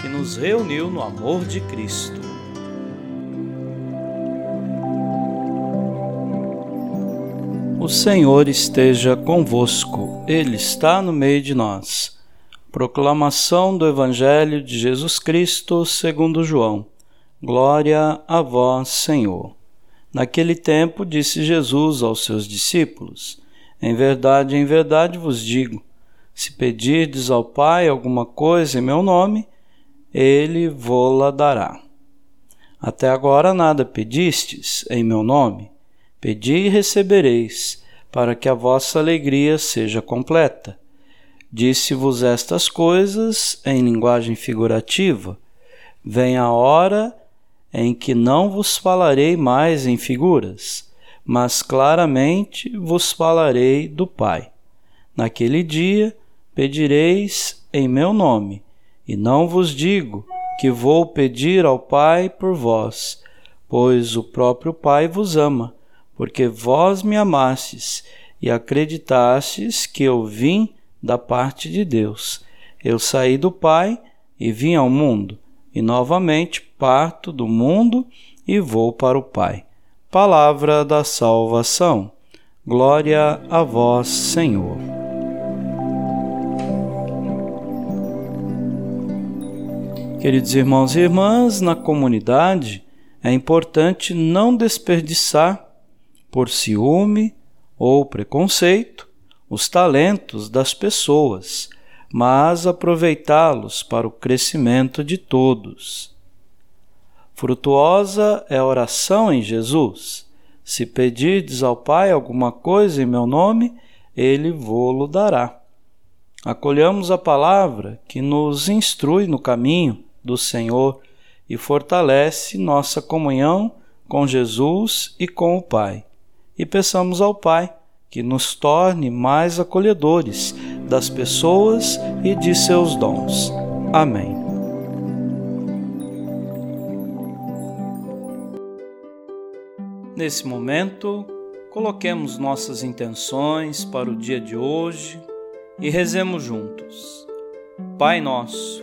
que nos reuniu no amor de Cristo. O Senhor esteja convosco, Ele está no meio de nós. Proclamação do Evangelho de Jesus Cristo segundo João. Glória a vós, Senhor. Naquele tempo disse Jesus aos seus discípulos: Em verdade, em verdade vos digo, se pedirdes ao Pai alguma coisa em meu nome, ele vô-la dará. Até agora nada pedistes em meu nome. Pedi e recebereis, para que a vossa alegria seja completa. Disse-vos estas coisas em linguagem figurativa. Vem a hora em que não vos falarei mais em figuras, mas claramente vos falarei do Pai. Naquele dia pedireis em meu nome e não vos digo que vou pedir ao Pai por vós, pois o próprio Pai vos ama, porque vós me amastes e acreditastes que eu vim da parte de Deus. Eu saí do Pai e vim ao mundo, e novamente parto do mundo e vou para o Pai. Palavra da salvação. Glória a vós, Senhor. Queridos irmãos e irmãs, na comunidade é importante não desperdiçar, por ciúme ou preconceito, os talentos das pessoas, mas aproveitá-los para o crescimento de todos. Frutuosa é a oração em Jesus. Se pedirdes ao Pai alguma coisa em meu nome, ele vô-lo dará. Acolhamos a palavra que nos instrui no caminho do Senhor e fortalece nossa comunhão com Jesus e com o Pai. E peçamos ao Pai que nos torne mais acolhedores das pessoas e de seus dons. Amém. Nesse momento, coloquemos nossas intenções para o dia de hoje e rezemos juntos. Pai nosso,